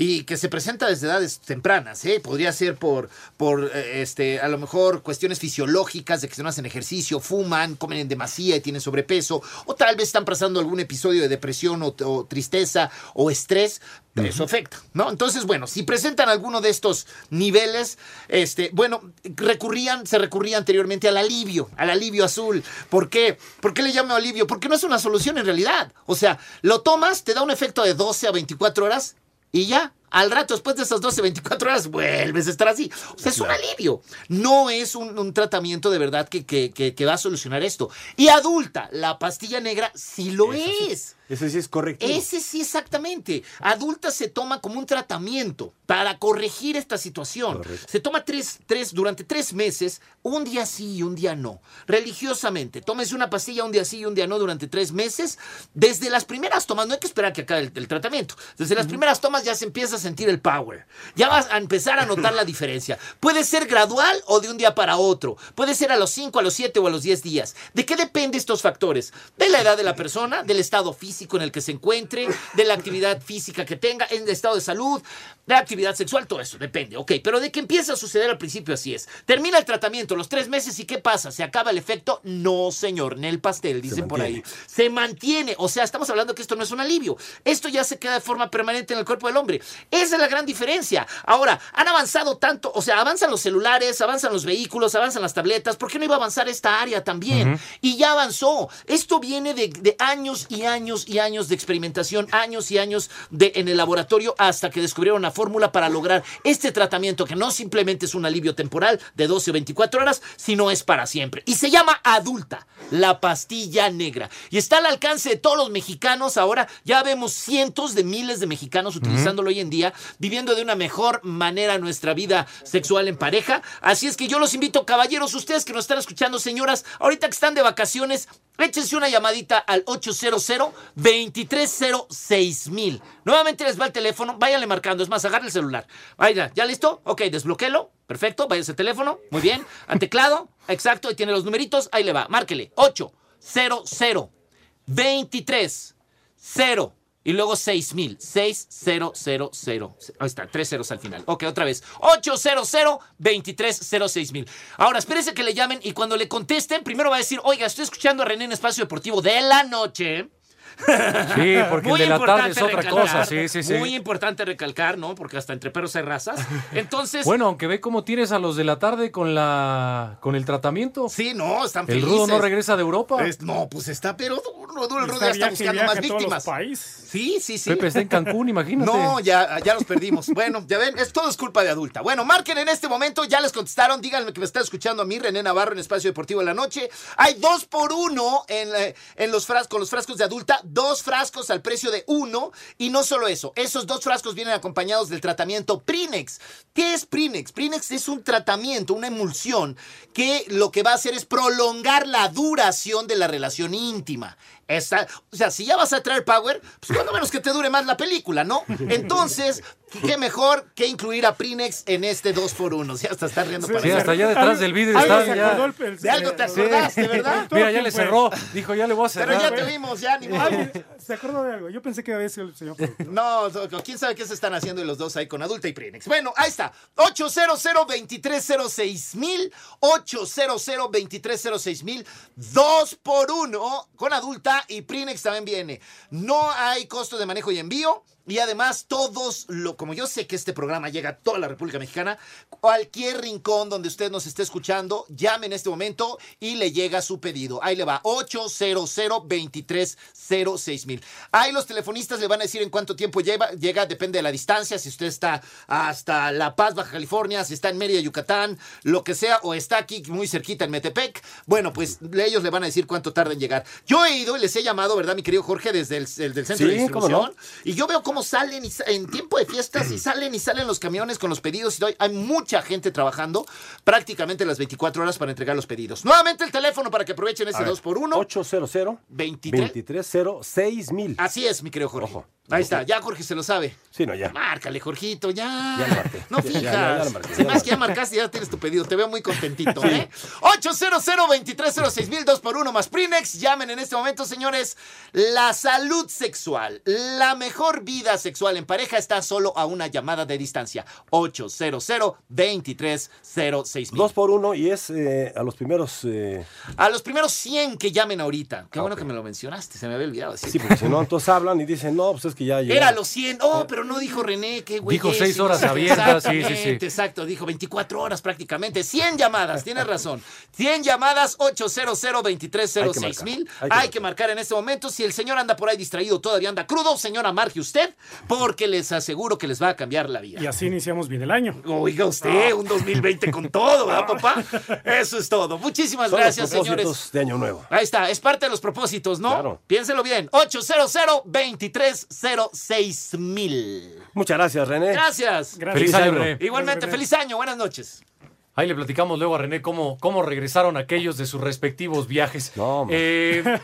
y que se presenta desde edades tempranas, ¿eh? Podría ser por, por eh, este, a lo mejor cuestiones fisiológicas de que se no hacen ejercicio, fuman, comen en demasía y tienen sobrepeso, o tal vez están pasando algún episodio de depresión o, o tristeza o estrés, eso afecta, ¿no? Entonces, bueno, si presentan alguno de estos niveles, este, bueno, recurrían, se recurría anteriormente al alivio, al alivio azul. ¿Por qué? ¿Por qué le llamo alivio? Porque no es una solución en realidad. O sea, lo tomas, te da un efecto de 12 a 24 horas y ya, al rato, después de esas 12, 24 horas, vuelves a estar así. O sea, es un alivio. No es un, un tratamiento de verdad que, que, que, que, va a solucionar esto. Y adulta, la pastilla negra sí lo Eso es. Sí. Ese sí es correcto. Ese sí, exactamente. Adulta se toma como un tratamiento para corregir esta situación. Correcto. Se toma tres, tres, durante tres meses, un día sí y un día no. Religiosamente. Tómese una pastilla un día sí y un día no durante tres meses. Desde las primeras tomas, no hay que esperar que acabe el, el tratamiento. Desde las primeras tomas ya se empieza a sentir el power. Ya vas a empezar a notar la diferencia. Puede ser gradual o de un día para otro. Puede ser a los 5, a los 7 o a los 10 días. ¿De qué depende estos factores? De la edad de la persona, del estado físico en el que se encuentre, de la actividad física que tenga, en el estado de salud, de la actividad sexual, todo eso depende. Ok, pero de que empieza a suceder al principio así es. Termina el tratamiento, los tres meses y ¿qué pasa? ¿Se acaba el efecto? No, señor, en el pastel, dicen por ahí. Se mantiene. O sea, estamos hablando que esto no es un alivio. Esto ya se queda de forma permanente en el cuerpo del hombre. Esa es la gran diferencia. Ahora, han avanzado tanto, o sea, avanzan los celulares, avanzan los vehículos, avanzan las tabletas. ¿Por qué no iba a avanzar esta área también? Y ya avanzó. Esto viene de, de años y años y años de experimentación, años y años de, en el laboratorio hasta que descubrieron una fórmula para lograr este tratamiento que no simplemente es un alivio temporal de 12 o 24 horas, sino es para siempre. Y se llama Adulta, la pastilla negra. Y está al alcance de todos los mexicanos. Ahora ya vemos cientos de miles de mexicanos utilizándolo hoy en día, viviendo de una mejor manera nuestra vida sexual en pareja. Así es que yo los invito, caballeros, ustedes que nos están escuchando, señoras, ahorita que están de vacaciones, échense una llamadita al 800-2306 mil. Nuevamente les va el teléfono, váyanle marcando, es más, agarre el celular. Vaya, ¿ya listo? Ok, desbloquélo. Perfecto, vaya ese teléfono. Muy bien. Al teclado, exacto, ahí tiene los numeritos, ahí le va. Márquele. 800 23 0 y luego 6000. 6000. Ahí está, tres ceros al final. Ok, otra vez. 800 2306 mil. Ahora, espérese que le llamen y cuando le contesten, primero va a decir, oiga, estoy escuchando a René en Espacio Deportivo de la noche. Sí, porque el de la tarde es otra cosa. Sí, sí, sí. Muy importante recalcar, ¿no? Porque hasta entre perros hay razas. Entonces. Bueno, aunque ve cómo tienes a los de la tarde con la con el tratamiento. Sí, no, están El felices. rudo no regresa de Europa. Es- no, pues está, pero duro, duro. El rudo ya está buscando más víctimas. Sí, sí, sí. Pepe está en Cancún, imagínate. No, ya, ya los perdimos. Bueno, ya ven, es todo es culpa de adulta. Bueno, marquen en este momento, ya les contestaron, díganme que me está escuchando a mí, René Navarro, en Espacio Deportivo de la Noche. Hay dos por uno en, eh, en los frascos, con los frascos de adulta, dos frascos al precio de uno. Y no solo eso, esos dos frascos vienen acompañados del tratamiento Prinex. ¿Qué es Prinex? Prinex es un tratamiento, una emulsión, que lo que va a hacer es prolongar la duración de la relación íntima. Esta- o sea, si ya vas a traer Power, pues cuando menos que te dure más la película, ¿no? Entonces, qué mejor que incluir a Prinex en este 2x1. Ya hasta está riendo para Sí, hasta allá detrás del vidrio está ya. acordó el- el- De algo te acordaste, ¿verdad? Mira, ya le cerró. Dijo, ya le voy a cerrar. Pero ya te vimos, ya ni modo. ¿Se acordó de algo? Yo pensé que había sido el señor. No, no, quién sabe qué se están haciendo los dos ahí con Adulta y Prinex. Bueno, ahí está. 800 2306 mil 800 2306 mil 2 por 1 con Adulta y Prinex también viene. No hay costo de manejo y envío. Y además, todos, lo, como yo sé que este programa llega a toda la República Mexicana, cualquier rincón donde usted nos esté escuchando, llame en este momento y le llega su pedido. Ahí le va, 800 2306 mil. Ahí los telefonistas le van a decir en cuánto tiempo lleva, llega, depende de la distancia, si usted está hasta La Paz, Baja California, si está en Mérida, Yucatán, lo que sea, o está aquí muy cerquita en Metepec, bueno, pues ellos le van a decir cuánto tarda en llegar. Yo he ido y les he llamado, ¿verdad, mi querido Jorge, desde el, el del centro Sí, de cómo distribución? no. Y yo veo cómo salen y en tiempo de fiestas y salen y salen los camiones con los pedidos y hay mucha gente trabajando prácticamente las 24 horas para entregar los pedidos. Nuevamente el teléfono para que aprovechen ese A ver, 2 por 1 800 23 2306 mil. Así es, mi querido Jorge. Ahí está, ya Jorge se lo sabe. Sí, no, ya. Márcale, Jorgito, ya. Ya lo marqué. No fijas. ya, ya, ya lo marqué, lo hace que ya marcaste ya tienes tu pedido. Te veo muy contentito, ¿eh? 800 2306 mil 2 por 1 más Prinex. Llamen en este momento, señores. La salud sexual, la mejor vida sexual en pareja está solo a una llamada de distancia. 800 2306 mil. Dos por uno y es eh, a los primeros. eh, A los primeros 100 que llamen ahorita. Qué Ah, bueno ok. que me lo mencionaste, se me había olvidado. decir. sí, porque si no, entonces hablan y dicen, no, pues es que ya llegó. Era los 100. Oh, pero no dijo René, qué güey. Dijo seis horas abiertas, sí, sí, sí. Exacto, dijo 24 horas prácticamente. 100 llamadas, tienes razón. 100 llamadas, 800 2306 mil. hay que Hay que marcar en este momento. Si el señor anda por ahí distraído, todavía anda crudo, señora, marque usted, porque les aseguro que les va a cambiar la vida. Y así iniciamos bien el año. Oiga usted, un 2020 con todo, ¿verdad, papá? Eso es todo. Muchísimas Son gracias, los propósitos señores. de Año Nuevo. Ahí está, es parte de los propósitos, ¿no? Claro. Piénselo bien. 800 2306 mil. Muchas gracias, René. Gracias. Feliz año, René. Igualmente, feliz año, buenas noches. Ahí le platicamos luego a René cómo, cómo regresaron aquellos de sus respectivos viajes. Eh,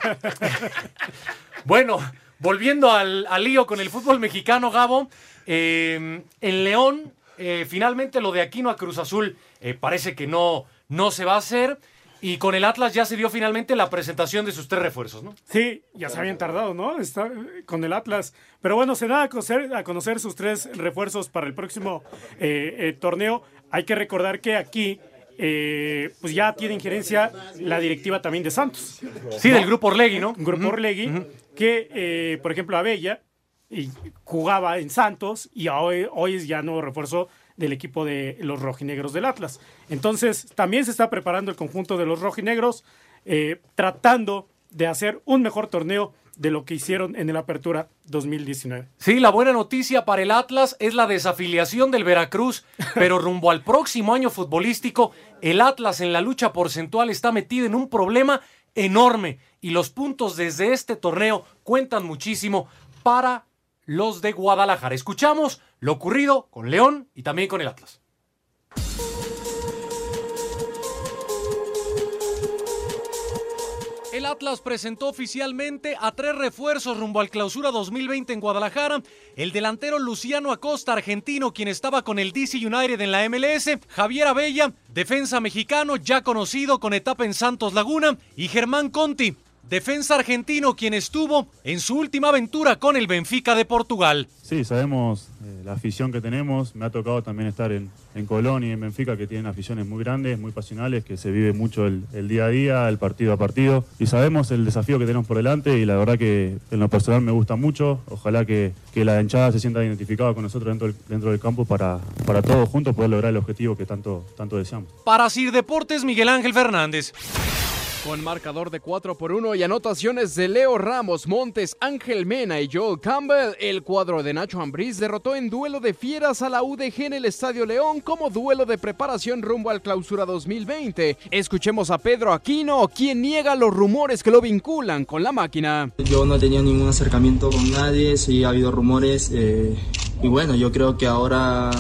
bueno, volviendo al, al lío con el fútbol mexicano, Gabo, eh, en León, eh, finalmente lo de Aquino a Cruz Azul eh, parece que no, no se va a hacer. Y con el Atlas ya se dio finalmente la presentación de sus tres refuerzos, ¿no? Sí, ya se habían tardado, ¿no? Está, eh, con el Atlas. Pero bueno, se da a conocer, a conocer sus tres refuerzos para el próximo torneo. Hay que recordar que aquí eh, pues ya tiene injerencia la directiva también de Santos. Sí, del grupo Orlegui, ¿no? Grupo Ujú, Orlegui, que, eh, por ejemplo, Abella y jugaba en Santos y hoy, hoy es ya nuevo refuerzo del equipo de los rojinegros del Atlas. Entonces, también se está preparando el conjunto de los rojinegros, eh, tratando de hacer un mejor torneo de lo que hicieron en el Apertura 2019. Sí, la buena noticia para el Atlas es la desafiliación del Veracruz, pero rumbo al próximo año futbolístico, el Atlas en la lucha porcentual está metido en un problema enorme y los puntos desde este torneo cuentan muchísimo para los de Guadalajara. Escuchamos lo ocurrido con León y también con el Atlas. El Atlas presentó oficialmente a tres refuerzos rumbo al clausura 2020 en Guadalajara. El delantero Luciano Acosta, argentino, quien estaba con el DC United en la MLS. Javier Abella, defensa mexicano, ya conocido con etapa en Santos Laguna. Y Germán Conti, defensa argentino, quien estuvo en su última aventura con el Benfica de Portugal. Sí, sabemos eh, la afición que tenemos. Me ha tocado también estar en, en Colón y en Benfica, que tienen aficiones muy grandes, muy pasionales, que se vive mucho el, el día a día, el partido a partido. Y sabemos el desafío que tenemos por delante y la verdad que en lo personal me gusta mucho. Ojalá que, que la hinchada se sienta identificada con nosotros dentro del, dentro del campo para, para todos juntos poder lograr el objetivo que tanto, tanto deseamos. Para Sir Deportes, Miguel Ángel Fernández. Con marcador de 4 por 1 y anotaciones de Leo Ramos, Montes, Ángel Mena y Joel Campbell, el cuadro de Nacho Ambriz derrotó en duelo de fieras a la UDG en el Estadio León como duelo de preparación rumbo al clausura 2020. Escuchemos a Pedro Aquino, quien niega los rumores que lo vinculan con la máquina. Yo no tenido ningún acercamiento con nadie, sí ha habido rumores. eh, y bueno, yo creo que ahora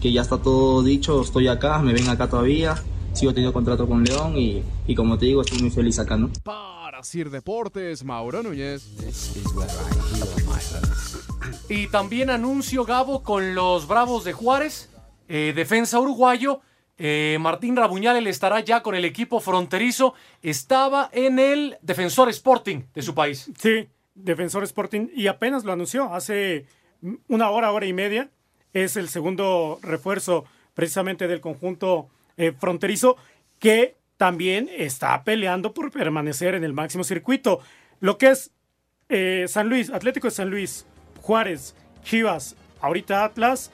que ya está todo dicho, estoy acá, me ven acá todavía. Sigo teniendo contrato con León y, y como te digo, estoy muy feliz acá, ¿no? Para Sir Deportes, Mauro Núñez. Y también anuncio, Gabo, con los Bravos de Juárez, eh, defensa uruguayo. eh, Martín Rabuñal estará ya con el equipo fronterizo. Estaba en el Defensor Sporting de su país. Sí, Defensor Sporting, y apenas lo anunció hace una hora, hora y media. Es el segundo refuerzo precisamente del conjunto eh, fronterizo que también está peleando por permanecer en el máximo circuito. Lo que es eh, San Luis, Atlético de San Luis, Juárez, Chivas, ahorita Atlas,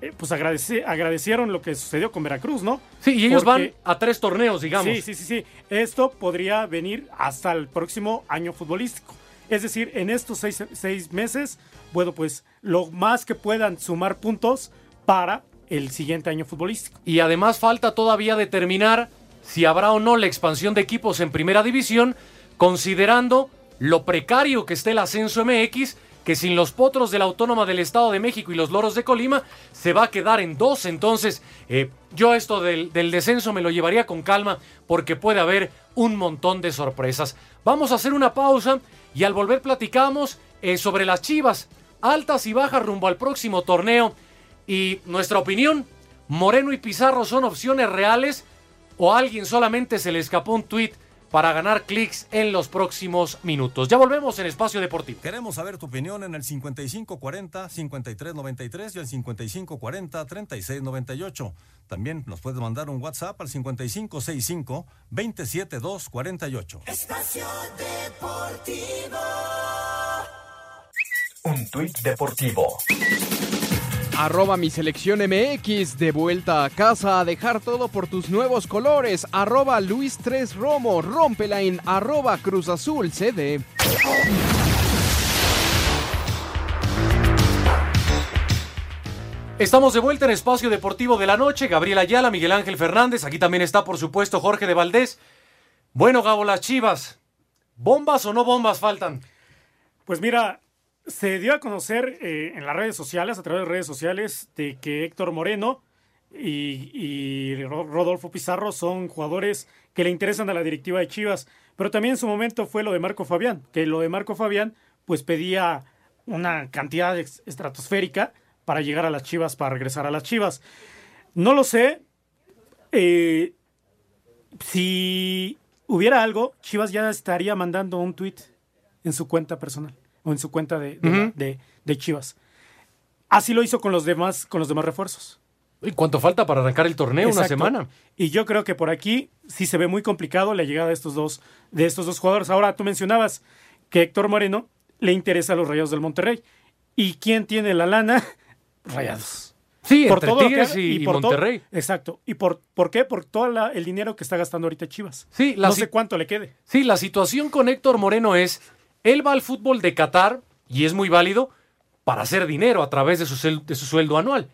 eh, pues agradece- agradecieron lo que sucedió con Veracruz, ¿no? Sí, y ellos Porque- van a tres torneos, digamos. Sí, sí, sí, sí. Esto podría venir hasta el próximo año futbolístico. Es decir, en estos seis, seis meses, bueno, pues lo más que puedan sumar puntos para el siguiente año futbolístico. Y además falta todavía determinar si habrá o no la expansión de equipos en primera división, considerando lo precario que esté el ascenso MX, que sin los potros de la Autónoma del Estado de México y los loros de Colima, se va a quedar en dos. Entonces, eh, yo esto del, descenso me lo llevaría con calma porque puede haber un montón de sorpresas. Vamos a hacer una pausa y al volver platicamos eh, sobre las chivas, altas y bajas rumbo al próximo torneo. Y nuestra opinión, Moreno y Pizarro son opciones reales o a alguien solamente se le escapó un tweet para ganar clics en los próximos minutos. Ya volvemos en Espacio Deportivo. Queremos saber tu opinión en el 5540-5393 y el 5540-3698. También nos puedes mandar un WhatsApp al 5565-27248. Espacio Deportivo. Un tuit deportivo. Arroba mi selección MX, de vuelta a casa a dejar todo por tus nuevos colores. Arroba Luis 3 Romo, rómpela en arroba Cruz Azul CD. Estamos de vuelta en Espacio Deportivo de la Noche. Gabriel Ayala, Miguel Ángel Fernández. Aquí también está, por supuesto, Jorge de Valdés. Bueno, Gabo, las chivas. ¿Bombas o no bombas faltan? Pues mira, se dio a conocer eh, en las redes sociales, a través de redes sociales, de que Héctor Moreno y, y Ro- Rodolfo Pizarro son jugadores que le interesan a la directiva de Chivas. Pero también en su momento fue lo de Marco Fabián, que lo de Marco Fabián pues pedía una cantidad estratosférica para llegar a las Chivas, para regresar a las Chivas. No lo sé. eh, si hubiera algo, Chivas ya estaría mandando un tweet en su cuenta personal o en su cuenta de, de, de- de Chivas. Así lo hizo con los demás, con los demás refuerzos. ¿Y cuánto falta para arrancar el torneo? Una semana. Y yo creo que por aquí sí se ve muy complicado la llegada de estos dos, de estos dos jugadores. Ahora, tú mencionabas que Héctor Moreno le interesa a los Rayados del Monterrey. ¿Y quién tiene la lana? Rayados. Sí, entre todo que y- y por todo- Monterrey. exacto. ¿Y por, por qué? Por todo la- el dinero que está gastando ahorita Chivas. Sí, la no sé cuánto le quede. Sí, la situación con Héctor Moreno es, Él va al fútbol de Qatar y es muy válido para hacer dinero a través de su, sel- de su sueldo anual.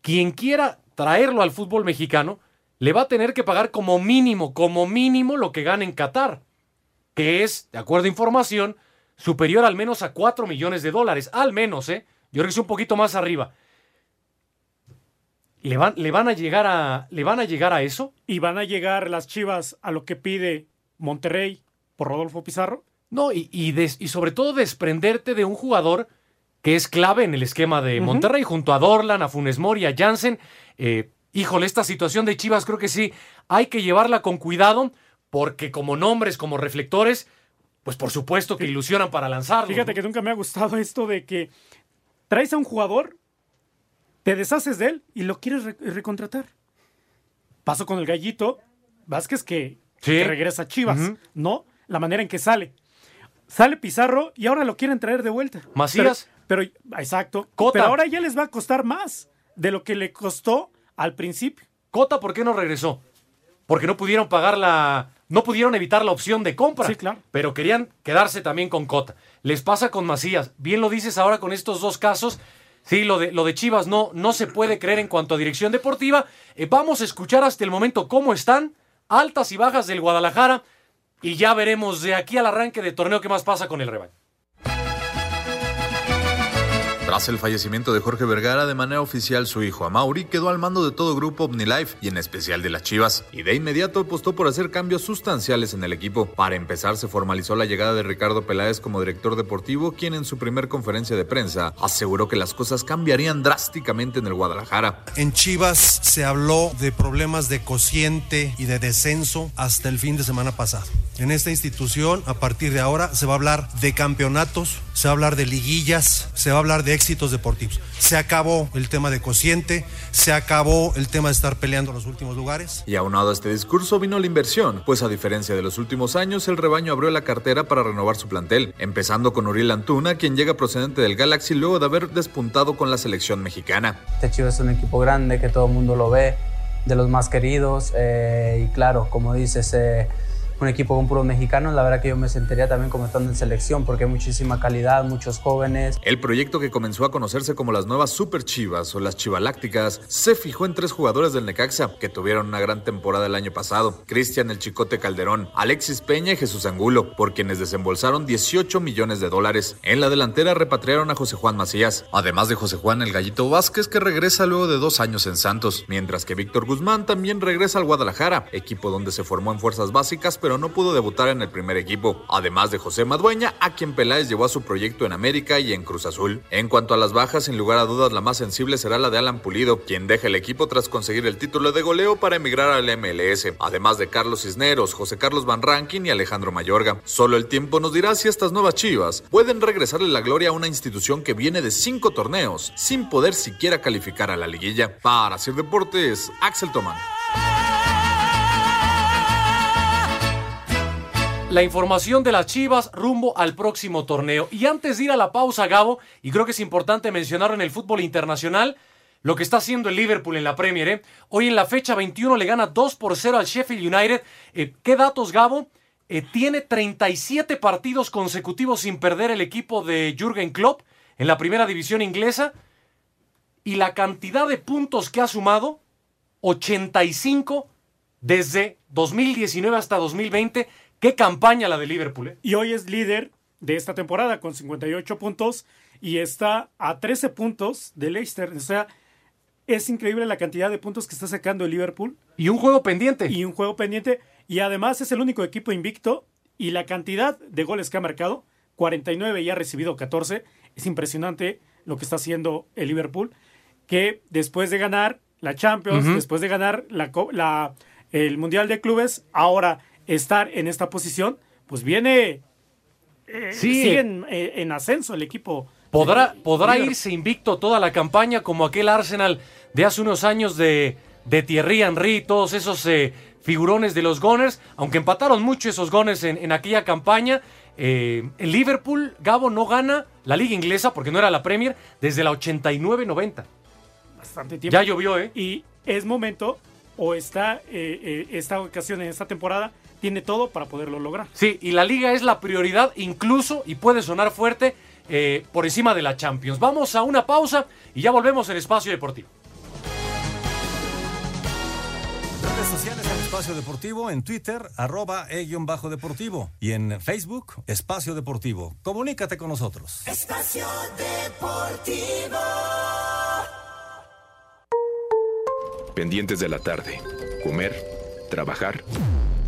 Quien quiera traerlo al fútbol mexicano le va a tener que pagar como mínimo, como mínimo lo que gana en Qatar, que es, de acuerdo a información, superior al menos a 4 millones de dólares, al menos, ¿eh? Yo creo que es un poquito más arriba. ¿Le van, le van a llegar a le van a llegar a eso? ¿Y van a llegar las Chivas a lo que pide Monterrey por Rodolfo Pizarro? No, y, y, des- y sobre todo desprenderte de un jugador que es clave en el esquema de. Monterrey, junto a Dorlan, a Funes Mori, a Jansen. Eh, híjole, esta situación de Chivas creo que sí hay que llevarla con cuidado, porque como nombres, como reflectores, pues por supuesto que ilusionan para lanzarlo. Fíjate que nunca me ha gustado esto de que traes a un jugador, te deshaces de él y lo quieres re- recontratar. Pasó con el gallito Vázquez que, Sí. que regresa a Chivas. ¿no? La manera en que sale. Sale Pizarro y ahora lo quieren traer de vuelta. Macías. Pero, pero- exacto. Cota. Pero ahora ya les va a costar más de lo que le costó al principio. Cota, ¿por qué no regresó? Porque no pudieron pagar la. No pudieron evitar la opción de compra. Sí, claro. Pero querían quedarse también con Cota. Les pasa con Macías. Bien lo dices ahora con estos dos casos. Sí, lo de, lo de Chivas no, no se puede creer en cuanto a dirección deportiva. Eh, vamos a escuchar hasta el momento cómo están, altas y bajas del Guadalajara. Y ya veremos de aquí al arranque de torneo qué más pasa con el rebaño. Tras el fallecimiento de Jorge Vergara, de manera oficial su hijo Amauri quedó al mando de todo grupo OmniLife y en especial de las Chivas, y de inmediato apostó por hacer cambios sustanciales en el equipo. Para empezar, se formalizó la llegada de Ricardo Peláez como director deportivo, quien en su primer conferencia de prensa aseguró que las cosas cambiarían drásticamente en el Guadalajara. En Chivas se habló de problemas de cociente y de descenso hasta el fin de semana pasado. En esta institución, a partir de ahora, se va a hablar de campeonatos, se va a hablar de liguillas, se va a hablar de éxitos deportivos. Se acabó el tema de cociente, se acabó el tema de estar peleando los últimos lugares. Y aunado a este discurso vino la inversión, pues a diferencia de los últimos años, el rebaño abrió la cartera para renovar su plantel, empezando con Uriel Antuna, quien llega procedente del Galaxy luego de haber despuntado con la selección mexicana. Este Chivas es un equipo grande que todo el mundo lo ve, de los más queridos. eh, y claro, como dices, eh, un equipo con puros mexicanos, la verdad que yo me sentiría también como estando en selección porque hay muchísima calidad, muchos jóvenes. El proyecto que comenzó a conocerse como las nuevas Super Chivas o las Chivalácticas se fijó en tres jugadores del Necaxa que tuvieron una gran temporada el año pasado: Cristian el Chicote Calderón, Alexis Peña y Jesús Angulo, por quienes desembolsaron 18 millones de dólares. En la delantera repatriaron a José Juan Macías, además de José Juan el Gallito Vázquez que regresa luego de dos años en Santos, mientras que Víctor Guzmán también regresa al Guadalajara, equipo donde se formó en fuerzas básicas pero no pudo debutar en el primer equipo, además de José Madueña, a quien Peláez llevó a su proyecto en América y en Cruz Azul. En cuanto a las bajas, sin lugar a dudas la más sensible será la de Alan Pulido, quien deja el equipo tras conseguir el título de goleo para emigrar al MLS, además de Carlos Cisneros, José Carlos Van Rankin y Alejandro Mayorga. Solo el tiempo nos dirá si estas nuevas chivas pueden regresarle la gloria a una institución que viene de cinco torneos, sin poder siquiera calificar a la liguilla. Para hacer deportes, Axel Tomán. La información de las Chivas rumbo al próximo torneo. Y antes de ir a la pausa, Gabo, y creo que es importante mencionar en el fútbol internacional lo que está haciendo el Liverpool en la Premier. ¿eh? Hoy en la fecha 21 le gana 2 por 0 al Sheffield United. Eh, ¿Qué datos, Gabo? Eh, tiene 37 partidos consecutivos sin perder el equipo de Jürgen Klopp en la primera división inglesa. Y la cantidad de puntos que ha sumado, 85 desde 2019 hasta 2020. Qué campaña la de Liverpool. ¿eh? Y hoy es líder de esta temporada con 58 puntos y está a 13 puntos de Leicester. O sea, es increíble la cantidad de puntos que está sacando el Liverpool. Y un juego pendiente. Y un juego pendiente. Y además es el único equipo invicto. Y la cantidad de goles que ha marcado, 49 y ha recibido 14. Es impresionante lo que está haciendo el Liverpool. Que después de ganar la Champions, después de ganar la, la- el Mundial de Clubes, ahora estar en esta posición, pues viene. eh, Sí. sigue en, eh, en ascenso el equipo. ¿Podrá, podrá irse invicto toda la campaña como aquel Arsenal de hace unos años de, de Thierry Henry, todos esos eh, figurones de los Gunners? Aunque empataron mucho esos Gunners en, en aquella campaña. eh, el Liverpool, Gabo, no gana la liga inglesa porque no era la Premier desde la 89-90. bastante tiempo. Ya llovió, ¿eh? Y es momento, o está eh, esta ocasión en esta temporada, tiene todo para poderlo lograr. Sí, y la liga es la prioridad incluso, y puede sonar fuerte, eh, por encima de la Champions. Vamos a una pausa y ya volvemos en Espacio Deportivo. Redes sociales en Espacio Deportivo, en Twitter, arroba e-bajo deportivo. Y en Facebook, Espacio Deportivo. Comunícate con nosotros. Espacio Deportivo. Pendientes de la tarde. Comer, trabajar.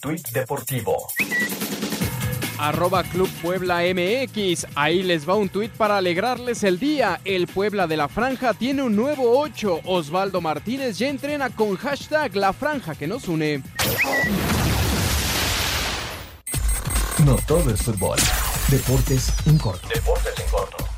Tuit deportivo. Arroba Club Puebla MX. Ahí les va un tuit para alegrarles el día. El Puebla de la Franja tiene un nuevo 8. Osvaldo Martínez ya entrena con hashtag La Franja que nos une. No todo es fútbol. Deportes en corto. Deportes en corto.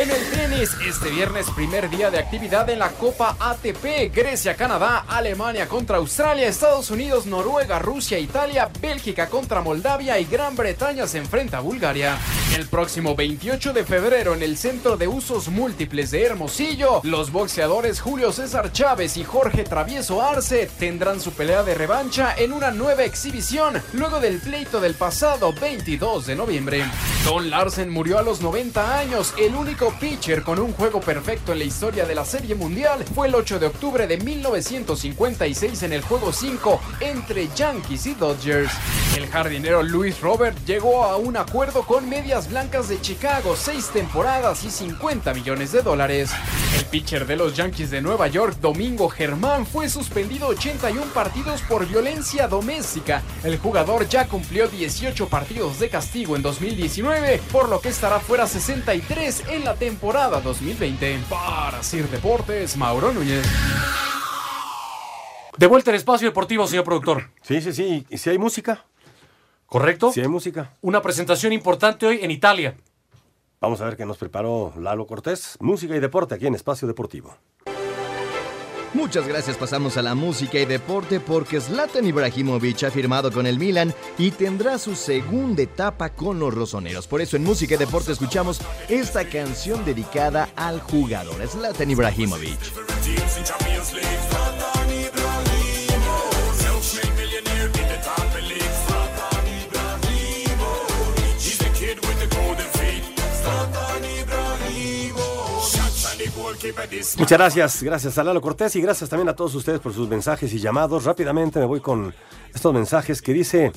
En el tenis, este viernes primer día de actividad en la Copa ATP, Grecia, Canadá, Alemania contra Australia, Estados Unidos, Noruega, Rusia, Italia, Bélgica contra Moldavia y Gran Bretaña se enfrenta a Bulgaria. El próximo 28 de febrero en el Centro de Usos Múltiples de Hermosillo, los boxeadores Julio César Chávez y Jorge Travieso Arce tendrán su pelea de revancha en una nueva exhibición luego del pleito del pasado 22 de noviembre. Don Larsen murió a los 90 años, el único pitcher con un juego perfecto en la historia de la Serie Mundial fue el 8 de octubre de 1956 en el juego 5 entre Yankees y Dodgers. El jardinero Luis Robert llegó a un acuerdo con Medias Blancas de Chicago, 6 temporadas y 50 millones de dólares. El pitcher de los Yankees de Nueva York, Domingo Germán, fue suspendido 81 partidos por violencia doméstica. El jugador ya cumplió 18 partidos de castigo en 2019, por lo que estará fuera 63 en la temporada 2020. Para Sir Deportes, Mauro Núñez. De vuelta al espacio deportivo, señor productor. Sí, sí, sí. ¿Y si hay música? ¿Correcto? Si hay música. Una presentación importante hoy en Italia. Vamos a ver qué nos preparó Lalo Cortés. Música y deporte aquí en Espacio Deportivo. Muchas gracias, pasamos a la música y deporte porque Zlatan Ibrahimovic ha firmado con el Milan y tendrá su segunda etapa con los rosoneros. Por eso en música y deporte escuchamos esta canción dedicada al jugador Zlatan Ibrahimovic. Muchas gracias, gracias a Lalo Cortés y gracias también a todos ustedes por sus mensajes y llamados. Rápidamente me voy con estos mensajes que dice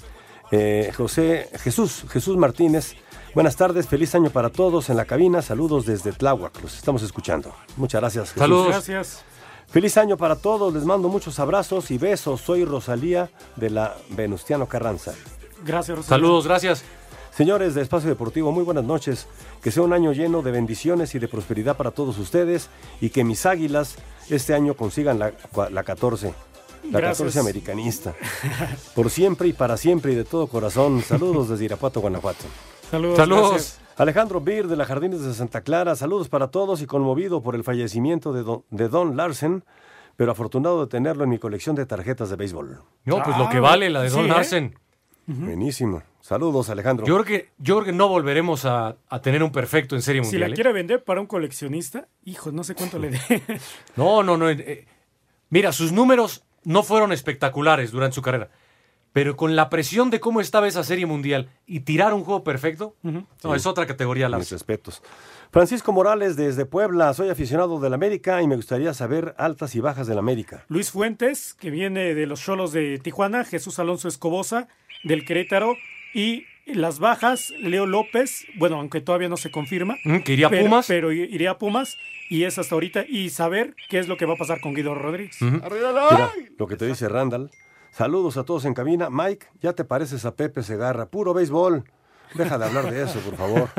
eh, José Jesús, Jesús Martínez. Buenas tardes, feliz año para todos en la cabina. Saludos desde Tláhuac, los estamos escuchando. Muchas gracias. Jesús. Saludos. Gracias. Feliz año para todos, les mando muchos abrazos y besos. Soy Rosalía de la Venustiano Carranza. Gracias, Rosalía. Saludos, gracias. Señores de Espacio Deportivo, muy buenas noches. Que sea un año lleno de bendiciones y de prosperidad para todos ustedes y que mis águilas este año consigan la, la 14. La Gracias. 14 americanista. Por siempre y para siempre y de todo corazón. Saludos desde Irapuato, Guanajuato. Saludos. Saludos. gracias. Alejandro Bir de la Jardines de Santa Clara, saludos para todos y conmovido por el fallecimiento de Don, de Don Larsen, pero afortunado de tenerlo en mi colección de tarjetas de béisbol. No, pues lo que vale la de Don sí, ¿eh? Buenísimo. Saludos, Alejandro. Yo creo que, yo creo que no volveremos a, a tener un perfecto en serie Si mundial. la ¿eh? quiere vender para un coleccionista, hijo, no sé cuánto le dé. No, no, no. eh, mira, sus números no fueron espectaculares durante su carrera. Pero con la presión de cómo estaba esa serie mundial y tirar un juego perfecto, no, Sí. es otra categoría. Mis Larsen. respetos. Francisco Morales desde Puebla, soy aficionado del América y me gustaría saber altas y bajas del América. Luis Fuentes, que viene de los Cholos de Tijuana, Jesús Alonso Escobosa, del Querétaro, y las bajas, Leo López, bueno, aunque todavía no se confirma. Mm, que iría a pero- Pumas. Pero iría a Pumas, y es hasta ahorita, y saber qué es lo que va a pasar con Guido Rodríguez. Mira, lo que te dice Randall. Saludos a todos en cabina. Mike, ya te pareces a Pepe Segarra. Puro béisbol. Deja de hablar de eso, por favor.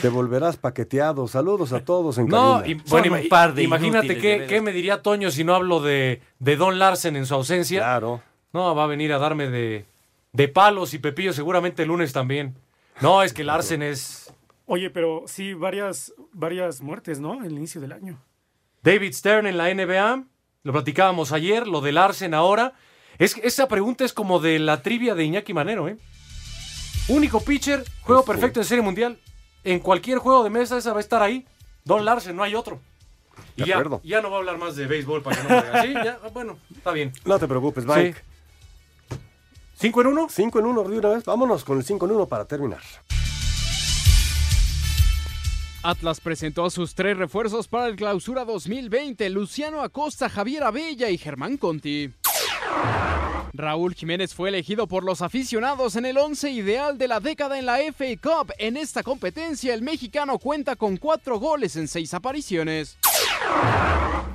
Te volverás paqueteado. Saludos a todos en No, cabina. y, bueno, un par de imagínate qué, qué me diría Toño si no hablo de, de Don Larsen en su ausencia. Claro. No, va a venir a darme de, de palos y Pepillo seguramente el lunes también. No, es que Larsen es... Oye, pero sí, varias, varias muertes, ¿no? En el inicio del año. David Stern en la NBA, lo platicábamos ayer, lo de Larsen ahora. Es, esa pregunta es como de la trivia de Iñaki Manero, ¿eh? Único pitcher, juego perfecto en Serie Mundial. En cualquier juego de mesa esa va a estar ahí. Don Larsen, no hay otro. Y De ya, acuerdo. ya no va a hablar más de béisbol para que no me Sí, ya, bueno, está bien. No te preocupes, Mike. ¿Cinco en uno? Cinco en uno de una vez. Vámonos con el 5 en 1 para terminar. Atlas presentó a sus tres refuerzos para el clausura 2020, Luciano Acosta, Javier Abella y Germán Conti. Raúl Jiménez fue elegido por los aficionados en el once ideal de la década en la FA Cup. En esta competencia, el mexicano cuenta con cuatro goles en seis apariciones.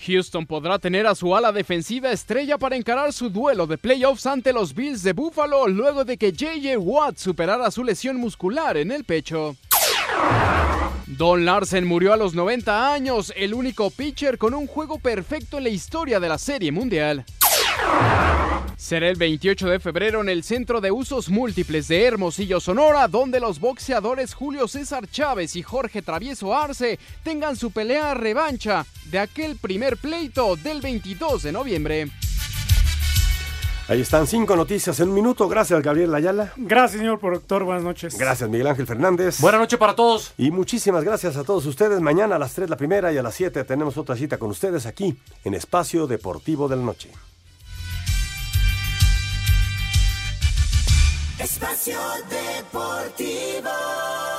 Houston podrá tener a su ala defensiva estrella para encarar su duelo de playoffs ante los Bills de Buffalo luego de que JJ Watt superara su lesión muscular en el pecho. Don Larsen murió a los 90 años, el único pitcher con un juego perfecto en la historia de la Serie Mundial. Será el 28 de febrero en el Centro de Usos Múltiples de Hermosillo, Sonora, donde los boxeadores Julio César Chávez y Jorge Travieso Arce tengan su pelea revancha de aquel primer pleito del 22 de noviembre. Ahí están cinco noticias en un minuto. Gracias, Gabriel Ayala. Gracias, señor productor. Buenas noches. Gracias, Miguel Ángel Fernández. Buenas noches para todos. Y muchísimas gracias a todos ustedes. Mañana a las 3 la primera y a las 7 tenemos otra cita con ustedes aquí en Espacio Deportivo de la Noche. Espacio Deportivo.